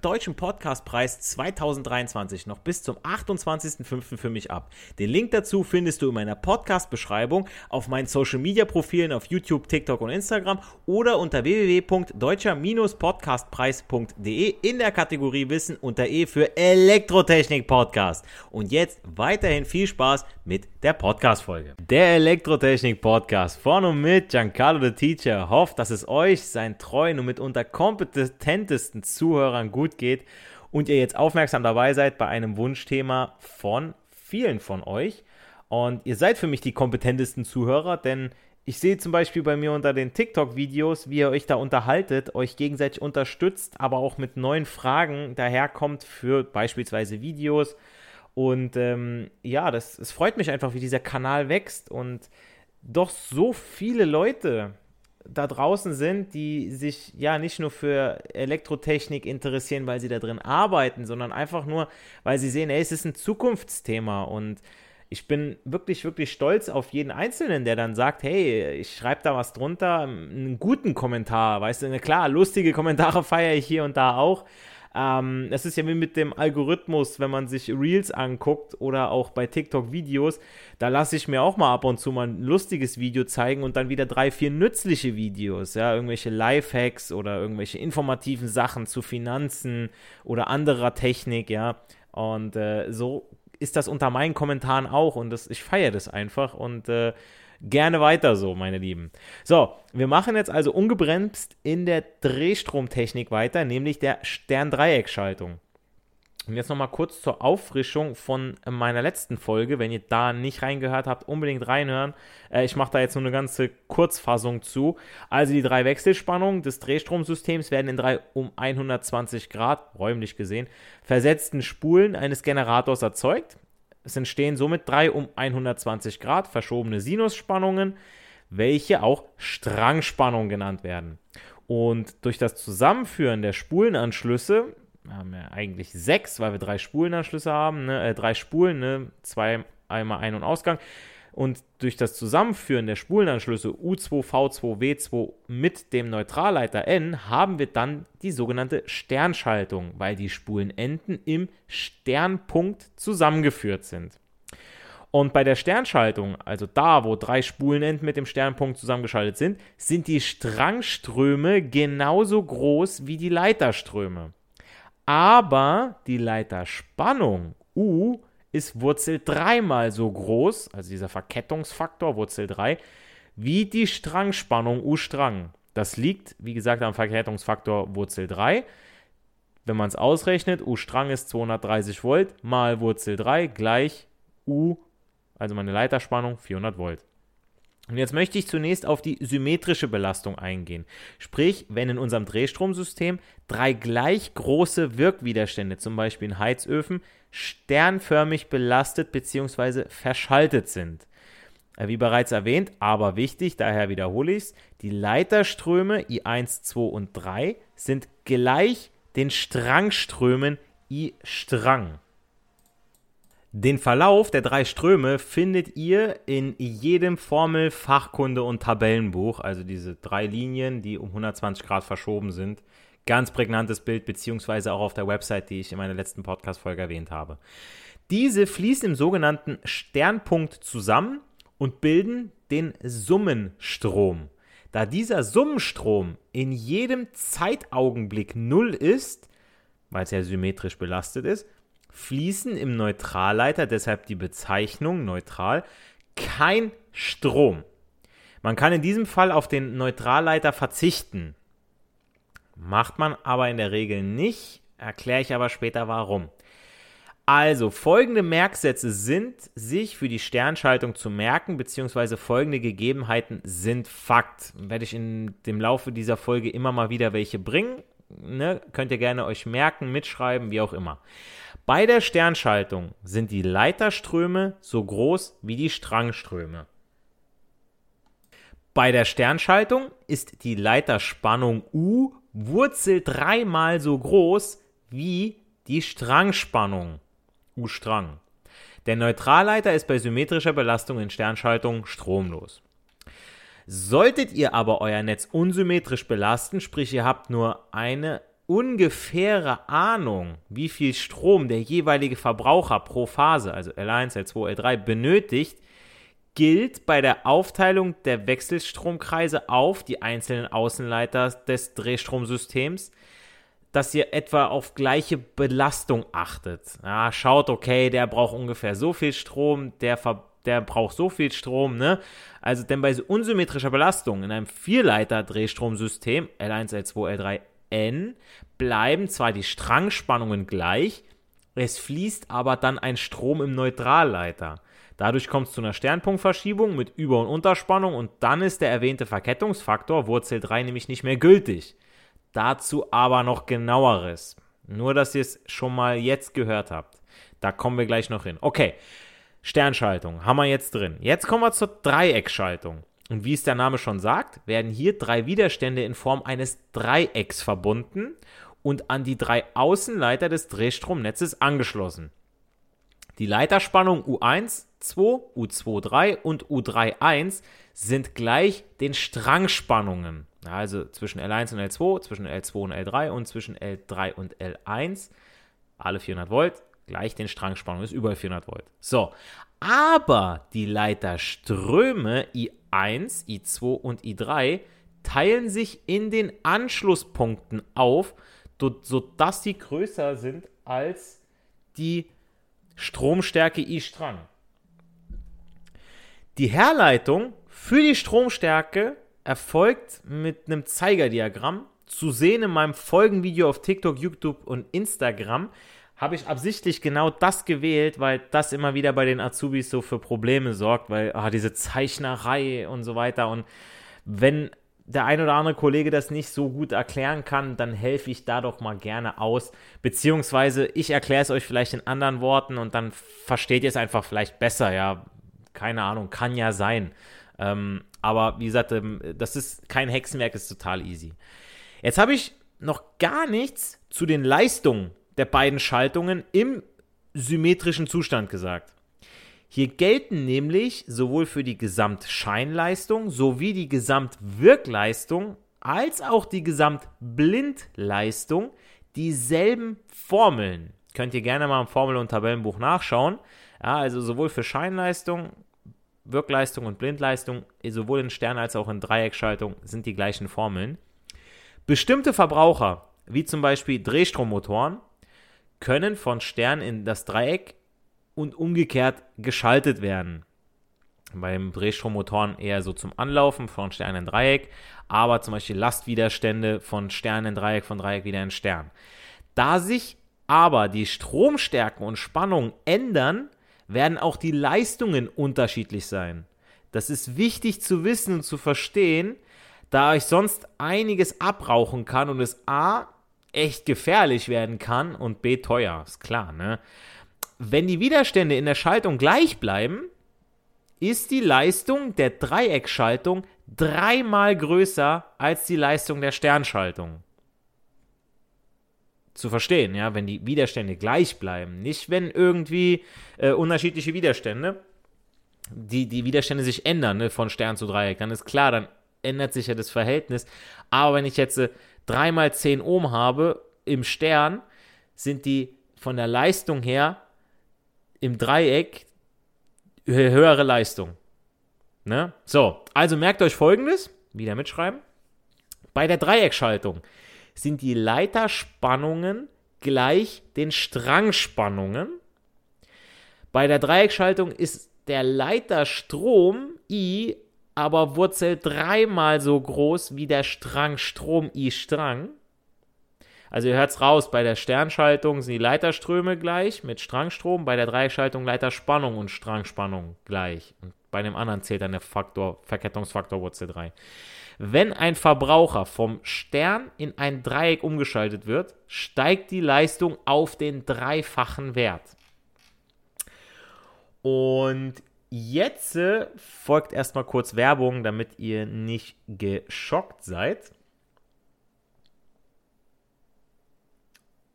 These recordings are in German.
Deutschen Podcastpreis 2023 noch bis zum 28.05. für mich ab. Den Link dazu findest du in meiner Podcast-Beschreibung auf meinen Social-Media-Profilen auf YouTube, TikTok und Instagram oder unter www.deutscher-podcastpreis.de in der Kategorie Wissen unter E für Elektrotechnik Podcast. Und jetzt weiterhin viel Spaß mit der Podcast-Folge. Der Elektrotechnik Podcast von und mit Giancarlo the Teacher hofft, dass es euch, seinen treuen und mitunter kompetentesten Zuhörern gut geht und ihr jetzt aufmerksam dabei seid bei einem Wunschthema von vielen von euch. Und ihr seid für mich die kompetentesten Zuhörer, denn ich sehe zum Beispiel bei mir unter den TikTok-Videos, wie ihr euch da unterhaltet, euch gegenseitig unterstützt, aber auch mit neuen Fragen daherkommt für beispielsweise Videos. Und ähm, ja, das, es freut mich einfach, wie dieser Kanal wächst und doch so viele Leute da draußen sind, die sich ja nicht nur für Elektrotechnik interessieren, weil sie da drin arbeiten, sondern einfach nur, weil sie sehen, ey, es ist ein Zukunftsthema. Und ich bin wirklich, wirklich stolz auf jeden Einzelnen, der dann sagt, hey, ich schreibe da was drunter, einen guten Kommentar, weißt du, klar, lustige Kommentare feiere ich hier und da auch, ähm, das ist ja wie mit dem Algorithmus, wenn man sich Reels anguckt oder auch bei TikTok Videos, da lasse ich mir auch mal ab und zu mal ein lustiges Video zeigen und dann wieder drei, vier nützliche Videos, ja, irgendwelche Lifehacks oder irgendwelche informativen Sachen zu Finanzen oder anderer Technik, ja. Und äh, so ist das unter meinen Kommentaren auch und das, ich feiere das einfach und äh, Gerne weiter so, meine Lieben. So, wir machen jetzt also ungebremst in der Drehstromtechnik weiter, nämlich der Sterndreieckschaltung. Und jetzt nochmal kurz zur Auffrischung von meiner letzten Folge. Wenn ihr da nicht reingehört habt, unbedingt reinhören. Äh, ich mache da jetzt nur eine ganze Kurzfassung zu. Also die drei Wechselspannungen des Drehstromsystems werden in drei um 120 Grad, räumlich gesehen, versetzten Spulen eines Generators erzeugt. Es entstehen somit drei um 120 Grad verschobene Sinusspannungen, welche auch Strangspannung genannt werden. Und durch das Zusammenführen der Spulenanschlüsse, wir haben ja eigentlich sechs, weil wir drei Spulenanschlüsse haben, ne, äh, drei Spulen, ne, zwei, einmal Ein- und Ausgang, und durch das Zusammenführen der Spulenanschlüsse U2, V2, W2 mit dem Neutralleiter N haben wir dann die sogenannte Sternschaltung, weil die Spulenenden im Sternpunkt zusammengeführt sind. Und bei der Sternschaltung, also da, wo drei Spulenenden mit dem Sternpunkt zusammengeschaltet sind, sind die Strangströme genauso groß wie die Leiterströme. Aber die Leiterspannung U ist Wurzel 3 mal so groß, also dieser Verkettungsfaktor Wurzel 3, wie die Strangspannung U-Strang. Das liegt, wie gesagt, am Verkettungsfaktor Wurzel 3. Wenn man es ausrechnet, U-Strang ist 230 Volt mal Wurzel 3 gleich U, also meine Leiterspannung 400 Volt. Und jetzt möchte ich zunächst auf die symmetrische Belastung eingehen. Sprich, wenn in unserem Drehstromsystem drei gleich große Wirkwiderstände, zum Beispiel in Heizöfen, sternförmig belastet bzw. verschaltet sind. Äh, wie bereits erwähnt, aber wichtig, daher wiederhole ich es, die Leiterströme I1, 2 und 3 sind gleich den Strangströmen I Strang. Den Verlauf der drei Ströme findet ihr in jedem Formel-, Fachkunde- und Tabellenbuch, also diese drei Linien, die um 120 Grad verschoben sind. Ganz prägnantes Bild, beziehungsweise auch auf der Website, die ich in meiner letzten Podcast-Folge erwähnt habe. Diese fließen im sogenannten Sternpunkt zusammen und bilden den Summenstrom. Da dieser Summenstrom in jedem Zeitaugenblick null ist, weil es ja symmetrisch belastet ist, fließen im Neutralleiter, deshalb die Bezeichnung neutral, kein Strom. Man kann in diesem Fall auf den Neutralleiter verzichten. Macht man aber in der Regel nicht, erkläre ich aber später warum. Also, folgende Merksätze sind sich für die Sternschaltung zu merken, beziehungsweise folgende Gegebenheiten sind Fakt. Werde ich in dem Laufe dieser Folge immer mal wieder welche bringen. ne, könnt ihr gerne euch merken, mitschreiben, wie auch immer. Bei der Sternschaltung sind die Leiterströme so groß wie die Strangströme. Bei der Sternschaltung ist die Leiterspannung U Wurzel dreimal so groß wie die Strangspannung U-Strang. Der Neutralleiter ist bei symmetrischer Belastung in Sternschaltung stromlos. Solltet ihr aber euer Netz unsymmetrisch belasten, sprich ihr habt nur eine ungefähre Ahnung, wie viel Strom der jeweilige Verbraucher pro Phase, also L1, L2, L3, benötigt, gilt bei der Aufteilung der Wechselstromkreise auf die einzelnen Außenleiter des Drehstromsystems, dass ihr etwa auf gleiche Belastung achtet. Ja, schaut, okay, der braucht ungefähr so viel Strom, der der braucht so viel Strom, ne? Also, denn bei so unsymmetrischer Belastung in einem Vierleiter-Drehstromsystem L1, L2, L3, N bleiben zwar die Strangspannungen gleich, es fließt aber dann ein Strom im Neutralleiter. Dadurch kommt es zu einer Sternpunktverschiebung mit Über- und Unterspannung und dann ist der erwähnte Verkettungsfaktor Wurzel 3 nämlich nicht mehr gültig. Dazu aber noch genaueres. Nur, dass ihr es schon mal jetzt gehört habt. Da kommen wir gleich noch hin. Okay, Sternschaltung haben wir jetzt drin. Jetzt kommen wir zur Dreieckschaltung. Und wie es der Name schon sagt, werden hier drei Widerstände in Form eines Dreiecks verbunden und an die drei Außenleiter des Drehstromnetzes angeschlossen. Die Leiterspannung U1, 2, U2, 3 und U3, 1 sind gleich den Strangspannungen. Also zwischen L1 und L2, zwischen L2 und L3 und zwischen L3 und L1. Alle 400 Volt gleich den Strangspannung, ist über 400 Volt. So, aber die Leiterströme I1, I2 und I3 teilen sich in den Anschlusspunkten auf, sodass sie größer sind als die Stromstärke I-Strang. Die Herleitung für die Stromstärke erfolgt mit einem Zeigerdiagramm, zu sehen in meinem Folgenvideo auf TikTok, YouTube und Instagram habe ich absichtlich genau das gewählt, weil das immer wieder bei den Azubis so für Probleme sorgt, weil ah, diese Zeichnerei und so weiter. Und wenn der ein oder andere Kollege das nicht so gut erklären kann, dann helfe ich da doch mal gerne aus. Beziehungsweise ich erkläre es euch vielleicht in anderen Worten und dann versteht ihr es einfach vielleicht besser. Ja, keine Ahnung, kann ja sein. Ähm, aber wie gesagt, ähm, das ist kein Hexenwerk, ist total easy. Jetzt habe ich noch gar nichts zu den Leistungen der beiden Schaltungen im symmetrischen Zustand gesagt. Hier gelten nämlich sowohl für die Gesamtscheinleistung sowie die Gesamtwirkleistung als auch die Gesamtblindleistung dieselben Formeln. Könnt ihr gerne mal im Formel- und Tabellenbuch nachschauen. Ja, also sowohl für Scheinleistung, Wirkleistung und Blindleistung, sowohl in Stern- als auch in Dreieckschaltung sind die gleichen Formeln. Bestimmte Verbraucher, wie zum Beispiel Drehstrommotoren, können von Stern in das Dreieck und umgekehrt geschaltet werden. Beim Drehstrommotoren eher so zum Anlaufen von Stern in Dreieck, aber zum Beispiel Lastwiderstände von Stern in Dreieck, von Dreieck wieder in Stern. Da sich aber die Stromstärken und Spannungen ändern, werden auch die Leistungen unterschiedlich sein. Das ist wichtig zu wissen und zu verstehen, da ich sonst einiges abrauchen kann und es A echt gefährlich werden kann und B teuer, ist klar, ne? Wenn die Widerstände in der Schaltung gleich bleiben, ist die Leistung der Dreieckschaltung dreimal größer als die Leistung der Sternschaltung. Zu verstehen, ja, wenn die Widerstände gleich bleiben, nicht wenn irgendwie äh, unterschiedliche Widerstände, die, die Widerstände sich ändern, ne, von Stern zu Dreieck, dann ist klar, dann ändert sich ja das Verhältnis. Aber wenn ich jetzt äh, 3 mal 10 Ohm habe im Stern, sind die von der Leistung her im Dreieck höhere Leistung. Ne? So, also merkt euch folgendes, wieder mitschreiben. Bei der Dreieckschaltung sind die Leiterspannungen gleich den Strangspannungen. Bei der Dreieckschaltung ist der Leiterstrom I aber Wurzel dreimal so groß wie der Strang Strom I Strang. Also ihr hört es raus, bei der Sternschaltung sind die Leiterströme gleich mit Strangstrom, bei der Dreischaltung Leiterspannung und Strangspannung gleich. Und bei dem anderen zählt dann der Faktor, Verkettungsfaktor Wurzel 3. Wenn ein Verbraucher vom Stern in ein Dreieck umgeschaltet wird, steigt die Leistung auf den dreifachen Wert. Und jetzt folgt erstmal kurz Werbung, damit ihr nicht geschockt seid.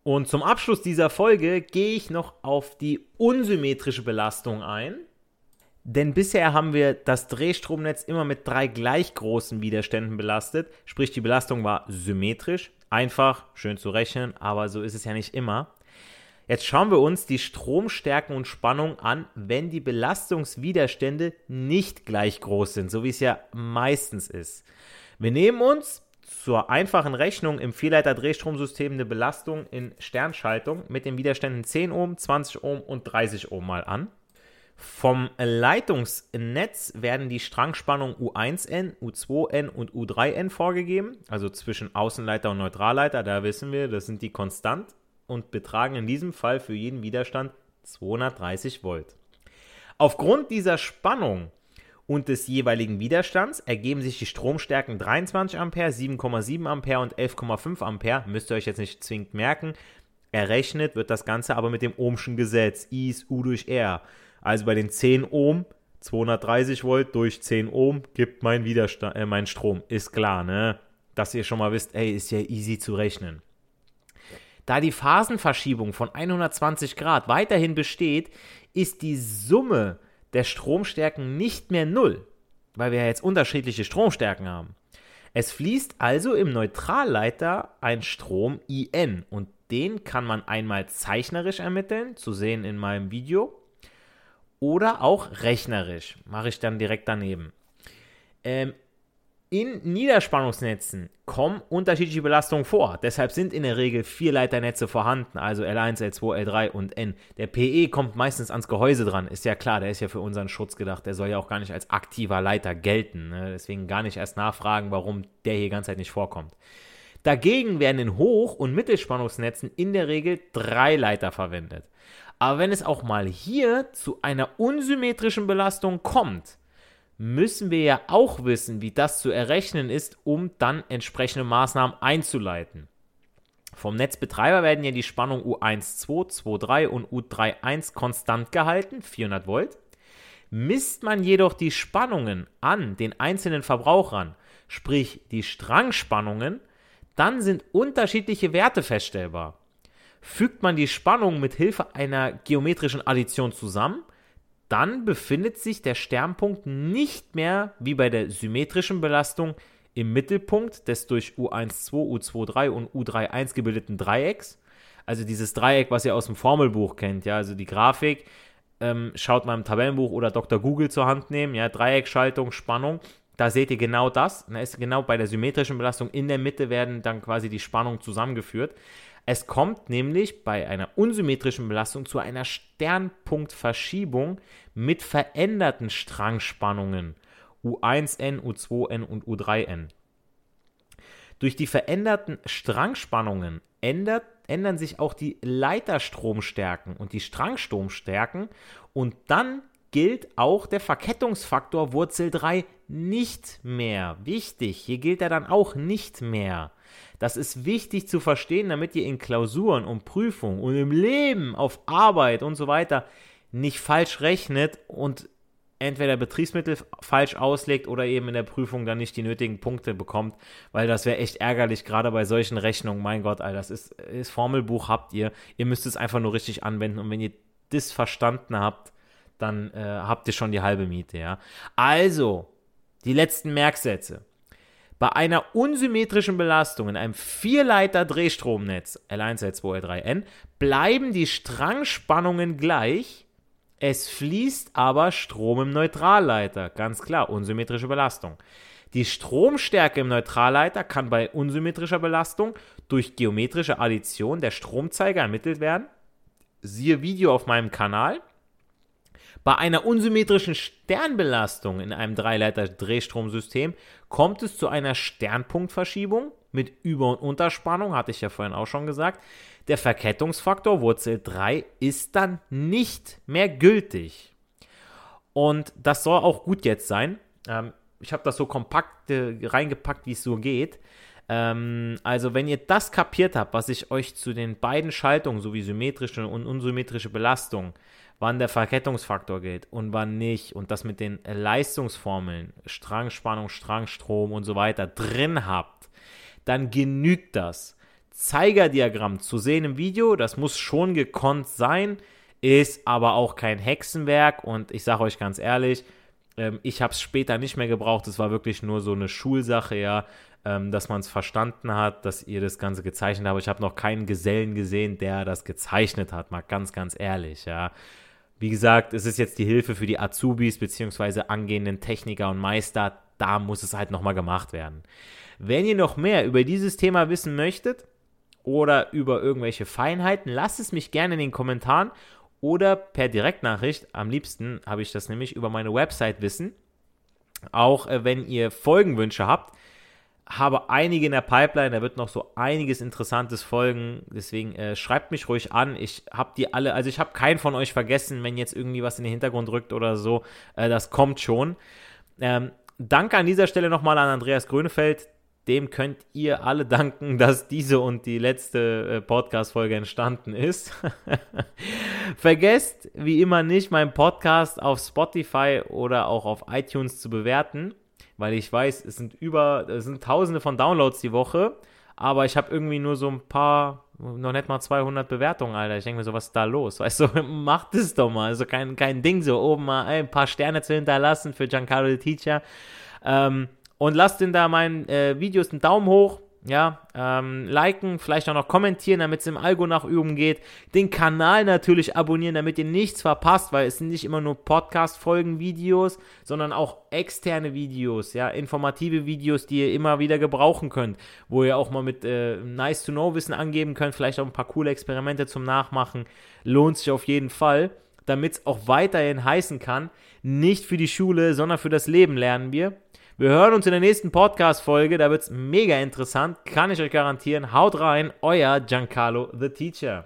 Und zum Abschluss dieser Folge gehe ich noch auf die unsymmetrische Belastung ein. Denn bisher haben wir das Drehstromnetz immer mit drei gleich großen Widerständen belastet, sprich die Belastung war symmetrisch, einfach, schön zu rechnen, aber so ist es ja nicht immer. Jetzt schauen wir uns die Stromstärken und Spannung an, wenn die Belastungswiderstände nicht gleich groß sind, so wie es ja meistens ist. Wir nehmen uns zur einfachen Rechnung im Vierleiter-Drehstromsystem eine Belastung in Sternschaltung mit den Widerständen 10 Ohm, 20 Ohm und 30 Ohm mal an. Vom Leitungsnetz werden die Strangspannung U1N, U2N und U3N vorgegeben, also zwischen Außenleiter und Neutralleiter. Da wissen wir, das sind die konstant und betragen in diesem Fall für jeden Widerstand 230 Volt. Aufgrund dieser Spannung und des jeweiligen Widerstands ergeben sich die Stromstärken 23 Ampere, 7,7 Ampere und 11,5 Ampere. Müsst ihr euch jetzt nicht zwingend merken. Errechnet wird das Ganze aber mit dem Ohmschen Gesetz, I ist U durch R. Also bei den 10 Ohm, 230 Volt durch 10 Ohm gibt mein Widerstand, äh, mein Strom. Ist klar, ne? Dass ihr schon mal wisst, ey, ist ja easy zu rechnen. Da die Phasenverschiebung von 120 Grad weiterhin besteht, ist die Summe der Stromstärken nicht mehr null, weil wir ja jetzt unterschiedliche Stromstärken haben. Es fließt also im Neutralleiter ein Strom IN und den kann man einmal zeichnerisch ermitteln, zu sehen in meinem Video, oder auch rechnerisch. Mache ich dann direkt daneben. Ähm, in Niederspannungsnetzen kommen unterschiedliche Belastungen vor. Deshalb sind in der Regel vier Leiternetze vorhanden, also L1, L2, L3 und N. Der PE kommt meistens ans Gehäuse dran, ist ja klar, der ist ja für unseren Schutz gedacht. Der soll ja auch gar nicht als aktiver Leiter gelten. Ne? Deswegen gar nicht erst nachfragen, warum der hier die ganze Zeit nicht vorkommt. Dagegen werden in Hoch- und Mittelspannungsnetzen in der Regel drei Leiter verwendet. Aber wenn es auch mal hier zu einer unsymmetrischen Belastung kommt, müssen wir ja auch wissen, wie das zu errechnen ist, um dann entsprechende Maßnahmen einzuleiten. Vom Netzbetreiber werden ja die Spannung U12, 2,3 und U31 konstant gehalten, 400 Volt. Misst man jedoch die Spannungen an den einzelnen Verbrauchern, sprich die Strangspannungen, dann sind unterschiedliche Werte feststellbar. Fügt man die Spannung mit Hilfe einer geometrischen Addition zusammen, dann befindet sich der Sternpunkt nicht mehr wie bei der symmetrischen Belastung im Mittelpunkt des durch U12, U23 und U31 gebildeten Dreiecks. Also dieses Dreieck, was ihr aus dem Formelbuch kennt, ja, also die Grafik, ähm, schaut mal im Tabellenbuch oder Dr. Google zur Hand nehmen, ja, Dreieckschaltung, Spannung. Da seht ihr genau das. Da ist genau bei der symmetrischen Belastung in der Mitte werden dann quasi die Spannungen zusammengeführt. Es kommt nämlich bei einer unsymmetrischen Belastung zu einer Sternpunktverschiebung mit veränderten Strangspannungen U1n, U2n und U3n. Durch die veränderten Strangspannungen ändert, ändern sich auch die Leiterstromstärken und die Strangstromstärken und dann gilt auch der Verkettungsfaktor Wurzel 3 nicht mehr. Wichtig, hier gilt er dann auch nicht mehr. Das ist wichtig zu verstehen, damit ihr in Klausuren und Prüfungen und im Leben, auf Arbeit und so weiter nicht falsch rechnet und entweder Betriebsmittel falsch auslegt oder eben in der Prüfung dann nicht die nötigen Punkte bekommt, weil das wäre echt ärgerlich, gerade bei solchen Rechnungen. Mein Gott, Alter, das ist, das Formelbuch habt ihr. Ihr müsst es einfach nur richtig anwenden und wenn ihr das verstanden habt, dann äh, habt ihr schon die halbe Miete, ja. Also, die letzten Merksätze. Bei einer unsymmetrischen Belastung in einem Vierleiter-Drehstromnetz L1, L2, L3, N bleiben die Strangspannungen gleich. Es fließt aber Strom im Neutralleiter. Ganz klar, unsymmetrische Belastung. Die Stromstärke im Neutralleiter kann bei unsymmetrischer Belastung durch geometrische Addition der Stromzeiger ermittelt werden. Siehe Video auf meinem Kanal. Bei einer unsymmetrischen Sternbelastung in einem Dreileiter-Drehstromsystem kommt es zu einer Sternpunktverschiebung mit Über- und Unterspannung, hatte ich ja vorhin auch schon gesagt. Der Verkettungsfaktor Wurzel 3 ist dann nicht mehr gültig. Und das soll auch gut jetzt sein. Ähm, ich habe das so kompakt äh, reingepackt, wie es so geht. Ähm, also, wenn ihr das kapiert habt, was ich euch zu den beiden Schaltungen, sowie symmetrische und unsymmetrische Belastung, wann der Verkettungsfaktor gilt und wann nicht, und das mit den Leistungsformeln, Strangspannung, Strangstrom und so weiter drin habt, dann genügt das. Zeigerdiagramm zu sehen im Video, das muss schon gekonnt sein, ist aber auch kein Hexenwerk und ich sage euch ganz ehrlich, ähm, ich habe es später nicht mehr gebraucht, es war wirklich nur so eine Schulsache, ja, ähm, dass man es verstanden hat, dass ihr das Ganze gezeichnet habt. Ich habe noch keinen Gesellen gesehen, der das gezeichnet hat, mal ganz, ganz ehrlich, ja. Wie gesagt, es ist jetzt die Hilfe für die Azubis bzw. angehenden Techniker und Meister. Da muss es halt nochmal gemacht werden. Wenn ihr noch mehr über dieses Thema wissen möchtet oder über irgendwelche Feinheiten, lasst es mich gerne in den Kommentaren oder per Direktnachricht. Am liebsten habe ich das nämlich über meine Website wissen. Auch äh, wenn ihr Folgenwünsche habt, habe einige in der Pipeline, da wird noch so einiges Interessantes folgen. Deswegen äh, schreibt mich ruhig an. Ich habe die alle, also ich habe keinen von euch vergessen, wenn jetzt irgendwie was in den Hintergrund rückt oder so. Äh, das kommt schon. Ähm, danke an dieser Stelle nochmal an Andreas Grönefeld. Dem könnt ihr alle danken, dass diese und die letzte äh, Podcast-Folge entstanden ist. Vergesst wie immer nicht, meinen Podcast auf Spotify oder auch auf iTunes zu bewerten weil ich weiß, es sind über, es sind tausende von Downloads die Woche, aber ich habe irgendwie nur so ein paar, noch nicht mal 200 Bewertungen, Alter. Ich denke mir so, was ist da los? Weißt du, macht es doch mal. Also kein, kein Ding, so oben mal ein paar Sterne zu hinterlassen für Giancarlo Teacher. Ähm, und lasst in da meinen äh, Videos einen Daumen hoch ja, ähm, liken, vielleicht auch noch kommentieren, damit es im Algo nach oben geht. Den Kanal natürlich abonnieren, damit ihr nichts verpasst, weil es sind nicht immer nur Podcast-Folgen, Videos, sondern auch externe Videos, ja, informative Videos, die ihr immer wieder gebrauchen könnt, wo ihr auch mal mit äh, Nice-to-Know-Wissen angeben könnt, vielleicht auch ein paar coole Experimente zum Nachmachen. Lohnt sich auf jeden Fall, damit es auch weiterhin heißen kann, nicht für die Schule, sondern für das Leben lernen wir. Wir hören uns in der nächsten Podcast-Folge. Da wird es mega interessant. Kann ich euch garantieren. Haut rein, euer Giancarlo the Teacher.